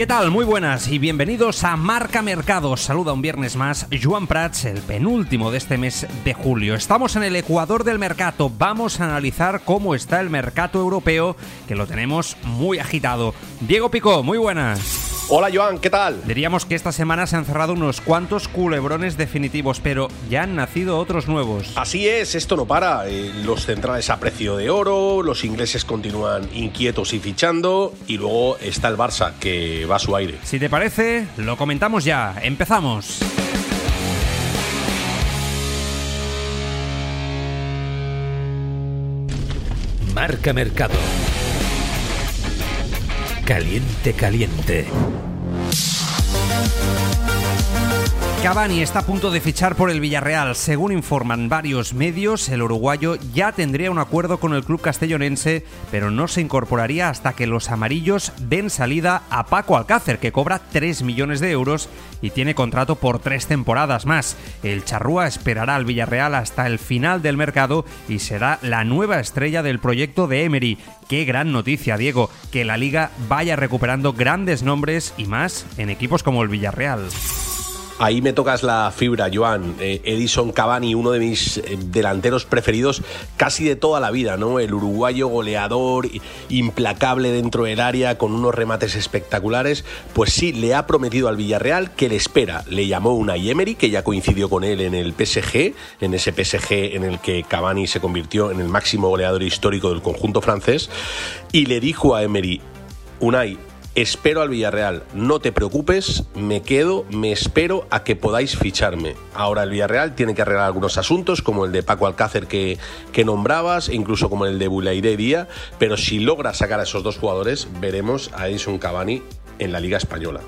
¿Qué tal? Muy buenas y bienvenidos a Marca Mercado. Saluda un viernes más Joan Prats, el penúltimo de este mes de julio. Estamos en el Ecuador del mercado. Vamos a analizar cómo está el mercado europeo, que lo tenemos muy agitado. Diego Picó, muy buenas. Hola Joan, ¿qué tal? Diríamos que esta semana se han cerrado unos cuantos culebrones definitivos, pero ya han nacido otros nuevos. Así es, esto no para. Eh, los centrales a precio de oro, los ingleses continúan inquietos y fichando, y luego está el Barça, que va a su aire. Si te parece, lo comentamos ya. Empezamos. Marca Mercado. Caliente, caliente. Cavani está a punto de fichar por el Villarreal. Según informan varios medios, el uruguayo ya tendría un acuerdo con el club castellonense, pero no se incorporaría hasta que los amarillos den salida a Paco Alcácer, que cobra 3 millones de euros y tiene contrato por tres temporadas más. El charrúa esperará al Villarreal hasta el final del mercado y será la nueva estrella del proyecto de Emery. Qué gran noticia, Diego, que la liga vaya recuperando grandes nombres y más en equipos como el Villarreal. Ahí me tocas la fibra, Joan. Eh, Edison Cavani, uno de mis eh, delanteros preferidos casi de toda la vida, ¿no? El uruguayo goleador, implacable dentro del área, con unos remates espectaculares. Pues sí, le ha prometido al Villarreal que le espera. Le llamó una Emery, que ya coincidió con él en el PSG, en ese PSG en el que Cavani se convirtió en el máximo goleador histórico del conjunto francés, y le dijo a Emery, Unai, espero al Villarreal. No te preocupes, me quedo, me espero a que podáis ficharme. Ahora el Villarreal tiene que arreglar algunos asuntos, como el de Paco Alcácer que, que nombrabas, incluso como el de Bulaire Día, pero si logra sacar a esos dos jugadores, veremos a Edison Cavani en la Liga Española.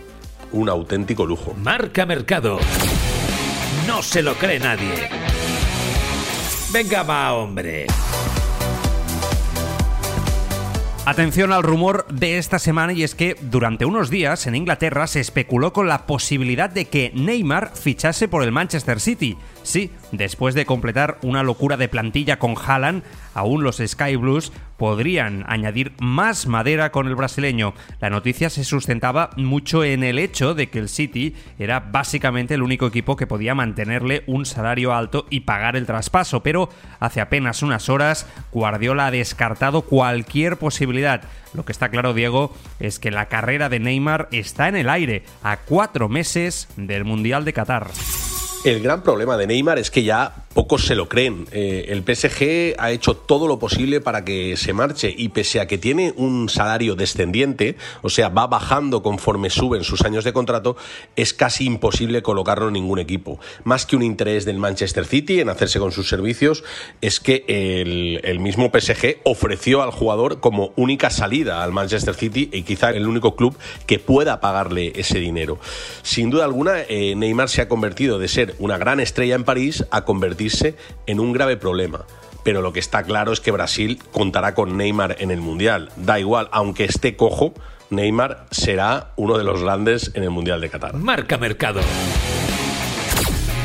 Un auténtico lujo. Marca Mercado. No se lo cree nadie. Venga, va, hombre. Atención al rumor de esta semana y es que durante unos días en Inglaterra se especuló con la posibilidad de que Neymar fichase por el Manchester City. Sí, después de completar una locura de plantilla con Haaland, aún los Sky Blues podrían añadir más madera con el brasileño. La noticia se sustentaba mucho en el hecho de que el City era básicamente el único equipo que podía mantenerle un salario alto y pagar el traspaso, pero hace apenas unas horas Guardiola ha descartado cualquier posibilidad. Lo que está claro, Diego, es que la carrera de Neymar está en el aire, a cuatro meses del Mundial de Qatar. El gran problema de Neymar es que ya pocos se lo creen. Eh, el PSG ha hecho todo lo posible para que se marche y pese a que tiene un salario descendiente, o sea, va bajando conforme suben sus años de contrato, es casi imposible colocarlo en ningún equipo. Más que un interés del Manchester City en hacerse con sus servicios, es que el, mismo PSG ofreció al jugador como única salida al Manchester City y quizá el único club que pueda pagarle ese dinero. Sin duda alguna, eh, Neymar se ha convertido de ser una gran estrella en París a convertirse en un grave problema. Pero lo que está claro es que Brasil contará con Neymar en el Mundial. Da igual, aunque esté cojo, Neymar será uno de los grandes en el Mundial de Qatar. Marca Mercado.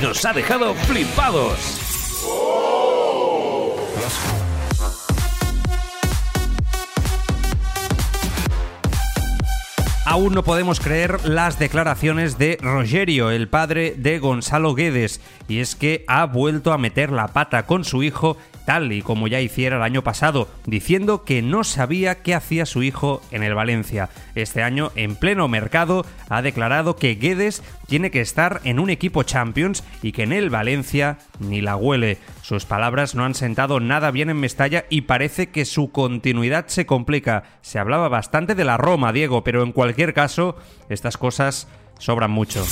Nos ha dejado flipados. Aún no podemos creer las declaraciones de Rogerio, el padre de Gonzalo Guedes, y es que ha vuelto a meter la pata con su hijo tal y como ya hiciera el año pasado, diciendo que no sabía qué hacía su hijo en el Valencia. Este año, en pleno mercado, ha declarado que Guedes tiene que estar en un equipo Champions y que en el Valencia ni la huele. Sus palabras no han sentado nada bien en Mestalla y parece que su continuidad se complica. Se hablaba bastante de la Roma, Diego, pero en cualquier caso, estas cosas sobran mucho.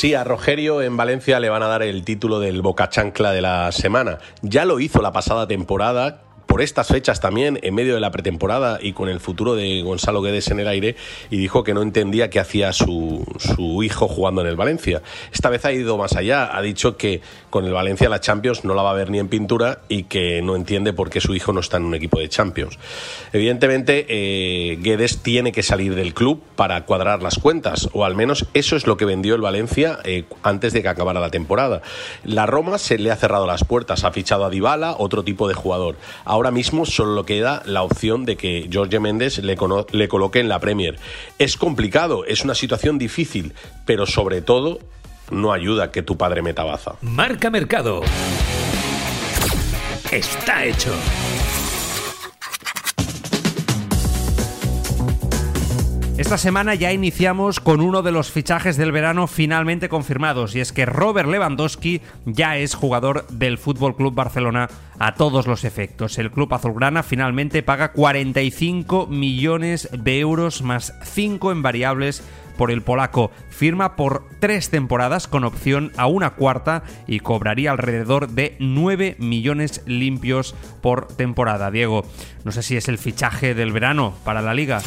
Sí, a Rogerio en Valencia le van a dar el título del Boca Chancla de la semana. Ya lo hizo la pasada temporada por estas fechas también, en medio de la pretemporada y con el futuro de Gonzalo Guedes en el aire, y dijo que no entendía qué hacía su, su hijo jugando en el Valencia. Esta vez ha ido más allá, ha dicho que con el Valencia la Champions no la va a ver ni en pintura y que no entiende por qué su hijo no está en un equipo de Champions. Evidentemente, eh, Guedes tiene que salir del club para cuadrar las cuentas, o al menos eso es lo que vendió el Valencia eh, antes de que acabara la temporada. La Roma se le ha cerrado las puertas, ha fichado a Dybala, otro tipo de jugador. Mismo solo queda la opción de que Jorge Méndez le, le coloque en la Premier. Es complicado, es una situación difícil, pero sobre todo no ayuda que tu padre meta baza. Marca Mercado. Está hecho. Esta semana ya iniciamos con uno de los fichajes del verano finalmente confirmados y es que Robert Lewandowski ya es jugador del Fútbol Club Barcelona a todos los efectos. El club azulgrana finalmente paga 45 millones de euros más 5 en variables por el polaco. Firma por tres temporadas con opción a una cuarta y cobraría alrededor de 9 millones limpios por temporada. Diego, no sé si es el fichaje del verano para la liga.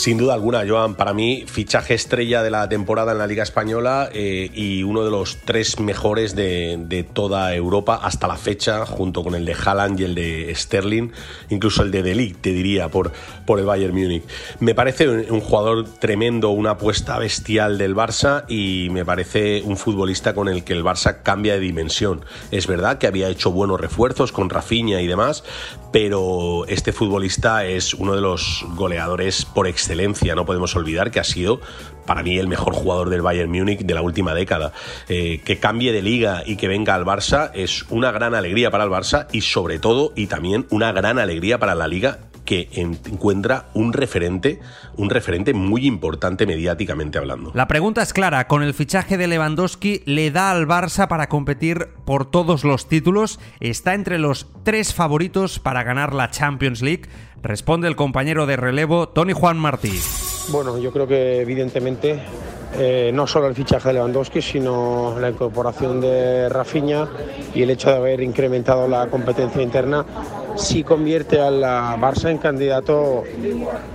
Sin duda alguna, Joan, para mí fichaje estrella de la temporada en la Liga Española eh, y uno de los tres mejores de, toda Europa hasta la fecha, junto con el de Haaland y el de Sterling, incluso el de Delic, te diría, por, por el Bayern Múnich. Me parece un, jugador tremendo, una apuesta bestial del Barça y me parece un futbolista con el que el Barça cambia de dimensión. Es verdad que había hecho buenos refuerzos con Rafinha y demás, pero este futbolista es uno de los goleadores por excelencia. No podemos olvidar que ha sido para mí el mejor jugador del Bayern Múnich de la última década. Eh, que cambie de liga y que venga al Barça es una gran alegría para el Barça y sobre todo y también una gran alegría para la liga que encuentra un referente, un referente muy importante mediáticamente hablando. La pregunta es clara, con el fichaje de Lewandowski le da al Barça para competir por todos los títulos, está entre los tres favoritos para ganar la Champions League, responde el compañero de relevo Tony Juan Martí. Bueno, yo creo que evidentemente eh, no solo el fichaje de Lewandowski, sino la incorporación de Rafinha y el hecho de haber incrementado la competencia interna sí convierte a la Barça en candidato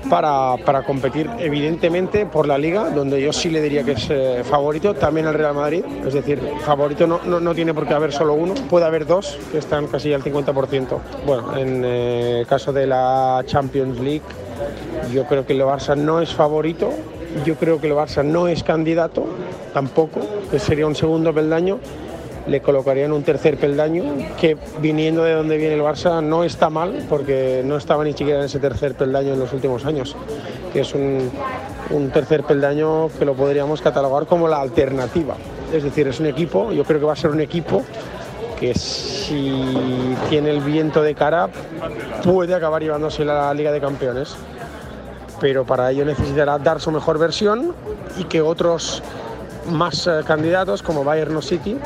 para, para, competir, evidentemente, por la Liga, donde yo sí le diría que es eh, favorito, también al Real Madrid, es decir, favorito no, no, tiene por qué haber solo uno, puede haber dos que están casi al 50%. Bueno, en eh, el caso de la Champions League, yo creo que el Barça no es favorito, yo creo que el Barça no es candidato tampoco, que sería un segundo peldaño le colocarían un tercer peldaño que viniendo de donde viene el Barça no está mal porque no estaba ni siquiera en ese tercer peldaño en los últimos años, que es un, un tercer peldaño que lo podríamos catalogar como la alternativa. Es decir, es un equipo, yo creo que va a ser un equipo que si tiene el viento de cara puede acabar llevándose la Liga de Campeones. Pero para ello necesitará dar su mejor versión y que otros más eh, candidatos como Bayern o City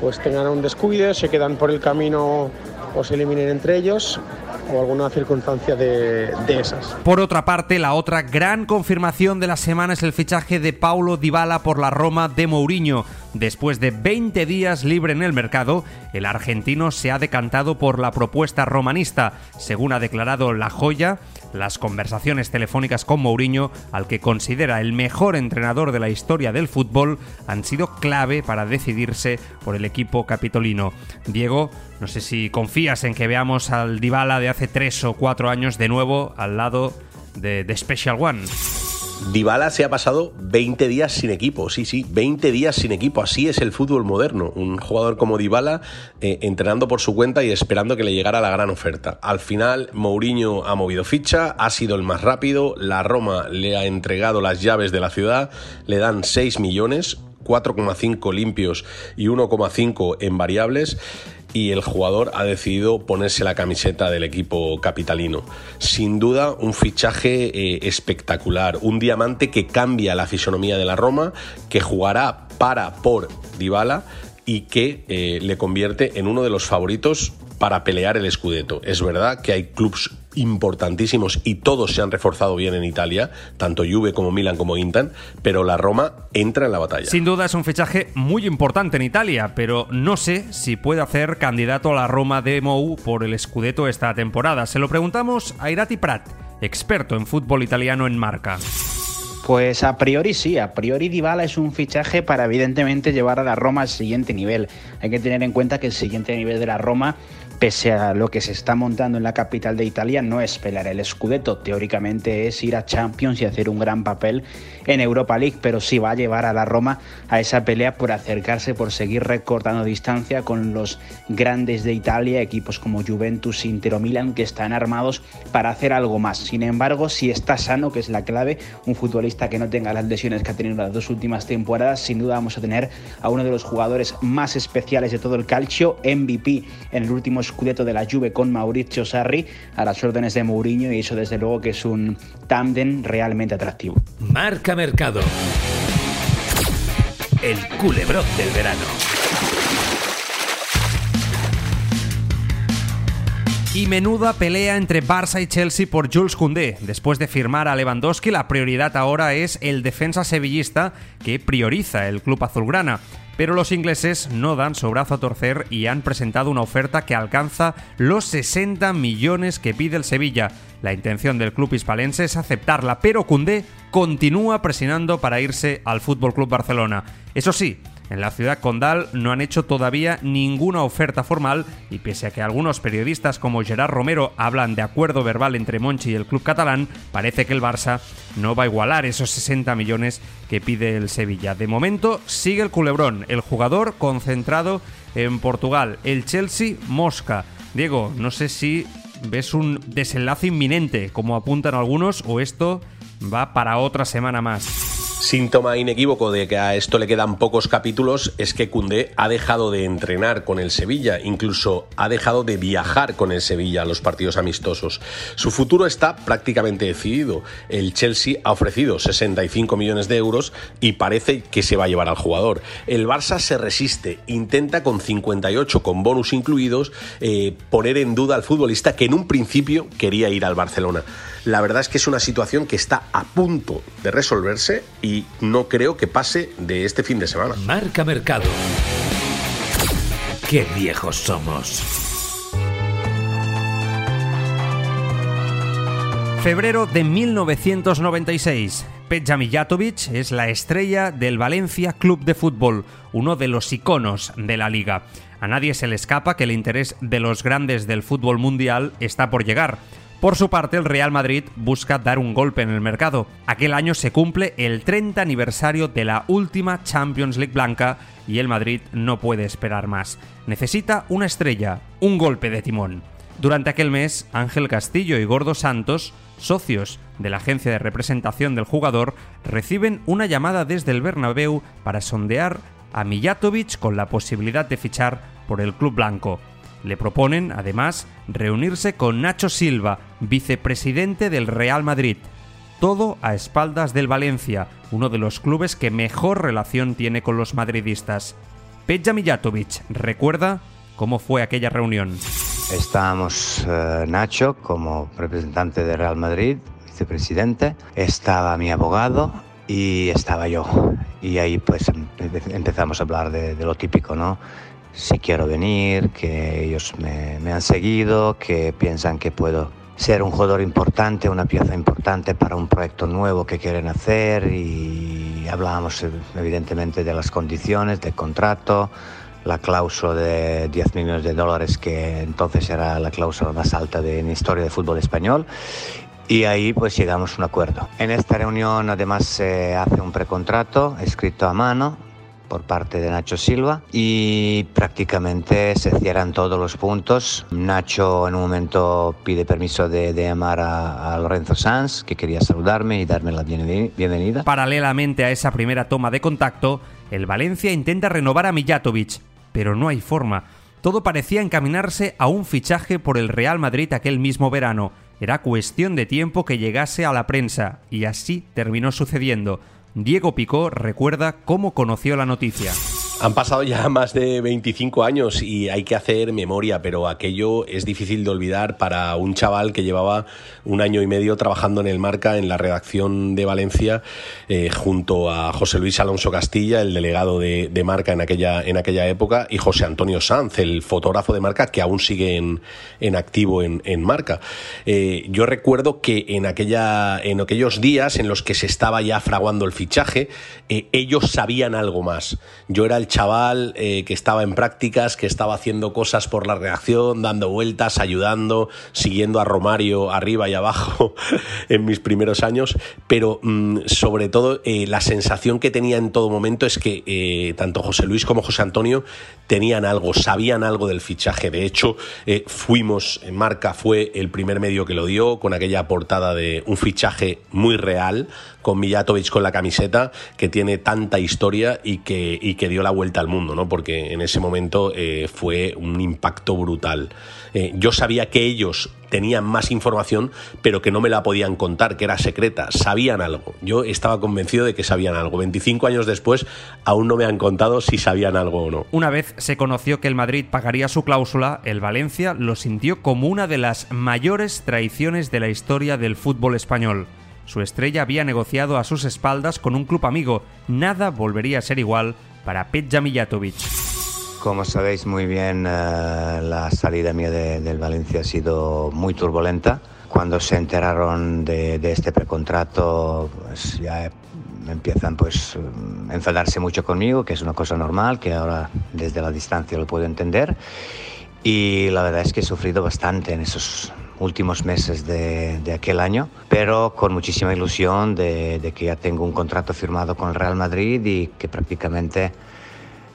pues tengan un descuido, se quedan por el camino o se eliminen entre ellos o alguna circunstancia de, esas. Por otra parte, la otra gran confirmación de la semana es el fichaje de Paulo Dybala por la Roma de Mourinho. Después de 20 días libre en el mercado, el argentino se ha decantado por la propuesta romanista, según ha declarado La Joya las conversaciones telefónicas con Mourinho, al que considera el mejor entrenador de la historia del fútbol, han sido clave para decidirse por el equipo capitolino. Diego, no sé si confías en que veamos al Dybala de hace tres o cuatro años de nuevo al lado de, de Special One. Dybala se ha pasado 20 días sin equipo, sí, sí, 20 días sin equipo. Así es el fútbol moderno. Un jugador como Dybala eh, entrenando por su cuenta y esperando que le llegara la gran oferta. Al final, Mourinho ha movido ficha, ha sido el más rápido. La Roma le ha entregado las llaves de la ciudad, le dan 6 millones, 4,5 limpios y 1,5 en variables y el jugador ha decidido ponerse la camiseta del equipo capitalino. Sin duda, un fichaje eh, espectacular, un diamante que cambia la fisonomía de la Roma, que jugará para por Dybala y que eh, le convierte en uno de los favoritos para pelear el Scudetto. Es verdad que hay clubes importantísimos y todos se han reforzado bien en Italia, tanto Juve como Milan como Inter, pero la Roma entra en la batalla. Sin duda es un fichaje muy importante en Italia, pero no sé si puede hacer candidato a la Roma de Mou por el Scudetto esta temporada. Se lo preguntamos a Irati Prat, experto en fútbol italiano en marca. Pues a priori sí, a priori Dybala es un fichaje para evidentemente llevar a la Roma al siguiente nivel. Hay que tener en cuenta que el siguiente nivel de la Roma pese a lo que se está montando en la capital de Italia, no es pelear el Scudetto. Teóricamente es ir a Champions y hacer un gran papel en Europa League, pero sí va a llevar a la Roma a esa pelea por acercarse, por seguir recortando distancia con los grandes de Italia, equipos como Juventus, Inter o Milan, que están armados para hacer algo más. Sin embargo, si está sano, que es la clave, un futbolista que no tenga las lesiones que ha tenido las dos últimas temporadas, sin duda vamos a tener a uno de los jugadores más especiales de todo el calcio, MVP en el último Scudetto de la Juve con Maurizio Sarri a las órdenes de Mourinho y eso desde luego que es un tándem realmente atractivo. Marca Mercado. El culebrón del verano. Y menuda pelea entre Barça y Chelsea por Jules Koundé. Después de firmar a Lewandowski, la prioridad ahora es el defensa sevillista que prioriza el club azulgrana. Pero los ingleses no dan su brazo a torcer y han presentado una oferta que alcanza los 60 millones que pide el Sevilla. La intención del club hispalense es aceptarla, pero Koundé continúa presionando para irse al Fútbol Club Barcelona. Eso sí, en la ciudad condal no han hecho todavía ninguna oferta formal y pese a que algunos periodistas como Gerard Romero hablan de acuerdo verbal entre Monchi y el club catalán, parece que el Barça no va a igualar esos 60 millones que pide el Sevilla. De momento sigue el culebrón, el jugador concentrado en Portugal, el Chelsea Mosca. Diego, no sé si ves un desenlace inminente, como apuntan algunos, o esto va para otra semana más. Síntoma inequívoco de que a esto le quedan pocos capítulos es que Cundé ha dejado de entrenar con el Sevilla, incluso ha dejado de viajar con el Sevilla a los partidos amistosos. Su futuro está prácticamente decidido. El Chelsea ha ofrecido 65 millones de euros y parece que se va a llevar al jugador. El Barça se resiste, intenta con 58 con bonus incluidos eh, poner en duda al futbolista que en un principio quería ir al Barcelona. La verdad es que es una situación que está a punto de resolverse no creo que pase de este fin de semana. Marca Mercado. Qué viejos somos. Febrero de 1996. Peja Mijatovic es la estrella del Valencia Club de Fútbol, uno de los iconos de la liga. A nadie se le escapa que el interés de los grandes del fútbol mundial está por llegar. Por su parte, el Real Madrid busca dar un golpe en el mercado. Aquel año se cumple el 30 aniversario de la última Champions League blanca y el Madrid no puede esperar más. Necesita una estrella, un golpe de timón. Durante aquel mes, Ángel Castillo y Gordo Santos, socios de la agencia de representación del jugador, reciben una llamada desde el Bernabéu para sondear a Mijatovic con la posibilidad de fichar por el club blanco. Le proponen, además, reunirse con Nacho Silva, vicepresidente del Real Madrid. Todo a espaldas del Valencia, uno de los clubes que mejor relación tiene con los madridistas. Peja Mijatovic recuerda cómo fue aquella reunión. Estábamos eh, Nacho como representante del Real Madrid, vicepresidente, estaba mi abogado y estaba yo. Y ahí pues em, empezamos a hablar de, de lo típico, ¿no? Si quiero venir, que ellos me, han seguido, que piensan que puedo ser un jugador importante, una pieza importante para un proyecto nuevo que quieren hacer y hablábamos evidentemente de las condiciones, del contrato, la cláusula de 10 millones de dólares que entonces era la cláusula más alta de la historia del fútbol español y ahí pues llegamos a un acuerdo. En esta reunión además se hace un precontrato escrito a mano por parte de Nacho Silva y prácticamente se cierran todos los puntos. Nacho en un momento pide permiso de, de llamar a, a, Lorenzo Sanz, que quería saludarme y darme la bienvenida. Paralelamente a esa primera toma de contacto, el Valencia intenta renovar a Mijatovic, pero no hay forma. Todo parecía encaminarse a un fichaje por el Real Madrid aquel mismo verano. Era cuestión de tiempo que llegase a la prensa, y así terminó sucediendo. Diego Picó recuerda cómo conoció la noticia. Han pasado ya más de 25 años y hay que hacer memoria, pero aquello es difícil de olvidar para un chaval que llevaba un año y medio trabajando en el Marca, en la redacción de Valencia, eh, junto a José Luis Alonso Castilla, el delegado de, Marca en aquella, en aquella época, y José Antonio Sanz, el fotógrafo de Marca, que aún sigue en, en activo en, en Marca. Eh, yo recuerdo que en, aquella, en aquellos días en los que se estaba ya fraguando el fichaje, eh, ellos sabían algo más. Yo era el chaval eh, que estaba en prácticas, que estaba haciendo cosas por la reacción, dando vueltas, ayudando, siguiendo a Romario arriba y abajo en mis primeros años, pero mm, sobre todo eh, la sensación que tenía en todo momento es que eh, tanto José Luis como José Antonio tenían algo, sabían algo del fichaje. De hecho, fuimos, en Marca fue el primer medio que lo dio, con aquella portada de un fichaje muy real, con Mijatovic con la camiseta, que tiene tanta historia y que, y que dio la vuelta al mundo, ¿no? Porque en ese momento eh, fue un impacto brutal. Eh, yo sabía que ellos tenían más información, pero que no me la podían contar, que era secreta. Sabían algo. Yo estaba convencido de que sabían algo. 25 años después, aún no me han contado si sabían algo o no. Una vez se conoció que el Madrid pagaría su cláusula, el Valencia lo sintió como una de las mayores traiciones de la historia del fútbol español. Su estrella había negociado a sus espaldas con un club amigo. Nada volvería a ser igual para Petja Mijatovic. Como sabéis muy bien, eh, la salida mía del Valencia ha sido muy turbulenta. Cuando se enteraron de, este precontrato, pues ya empiezan pues a enfadarse mucho conmigo, que es una cosa normal, que ahora desde la distancia lo puedo entender. Y la verdad es que he sufrido bastante en esos últimos meses de, aquel año, pero con muchísima ilusión de, que ya tengo un contrato firmado con el Real Madrid y que prácticamente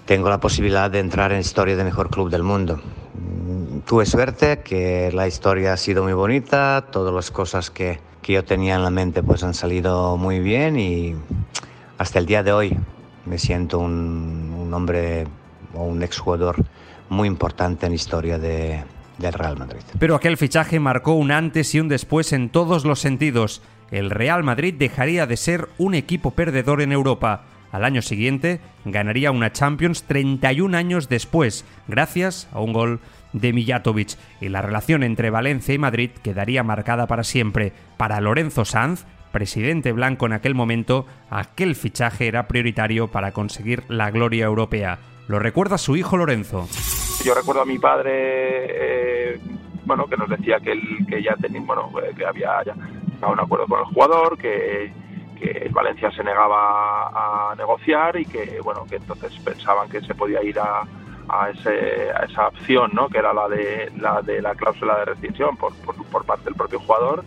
tengo la posibilidad de entrar en historia de mejor club del mundo. Mm, tuve suerte, que la historia ha sido muy bonita, todas las cosas que, que yo tenía en la mente pues han salido muy bien y hasta el día de hoy me siento un, un hombre o un exjugador muy importante en la historia de, del Real Madrid. Pero aquel fichaje marcó un antes y un después en todos los sentidos. El Real Madrid dejaría de ser un equipo perdedor en Europa. Al año siguiente ganaría una Champions 31 años después, gracias a un gol de Mijatovic, y la relación entre Valencia y Madrid quedaría marcada para siempre. Para Lorenzo Sanz, presidente blanco en aquel momento, aquel fichaje era prioritario para conseguir la gloria europea. Lo recuerda su hijo Lorenzo. Yo recuerdo a mi padre, eh, bueno, que nos decía que, que ya tenía, bueno, eh, que había ya un acuerdo con el jugador, que, que el Valencia se negaba a negociar y que, bueno, que entonces pensaban que se podía ir a, a, ese, a esa opción, ¿no? Que era la de la de la cláusula de rescisión por, por, parte del propio jugador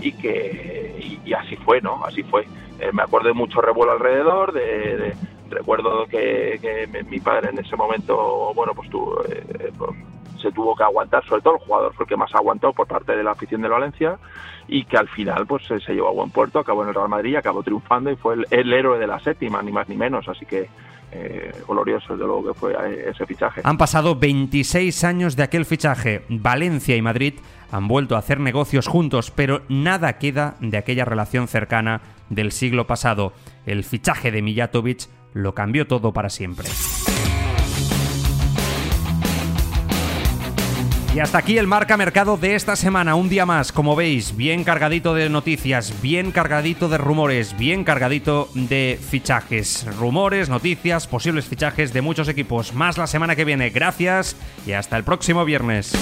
y que y, así fue, ¿no? Así fue. Eh, me acuerdo de mucho revuelo alrededor, de recuerdo que, mi padre en ese momento, bueno, pues eh, pues, se tuvo que aguantar, sobre todo el jugador fue el que más aguantó por parte de la afición de Valencia y que al final pues se llevó a buen puerto, acabó en el Real Madrid, acabó triunfando y fue el, héroe de la séptima, ni más ni menos, así que eh, glorioso de luego que fue eh, ese fichaje. Han pasado 26 años de aquel fichaje, Valencia y Madrid han vuelto a hacer negocios juntos, pero nada queda de aquella relación cercana del siglo pasado. El fichaje de Mijatovic lo cambió todo para siempre. Y hasta aquí el marca mercado de esta semana, un día más, como veis, bien cargadito de noticias, bien cargadito de rumores, bien cargadito de fichajes, rumores, noticias, posibles fichajes de muchos equipos. Más la semana que viene, gracias y hasta el próximo viernes.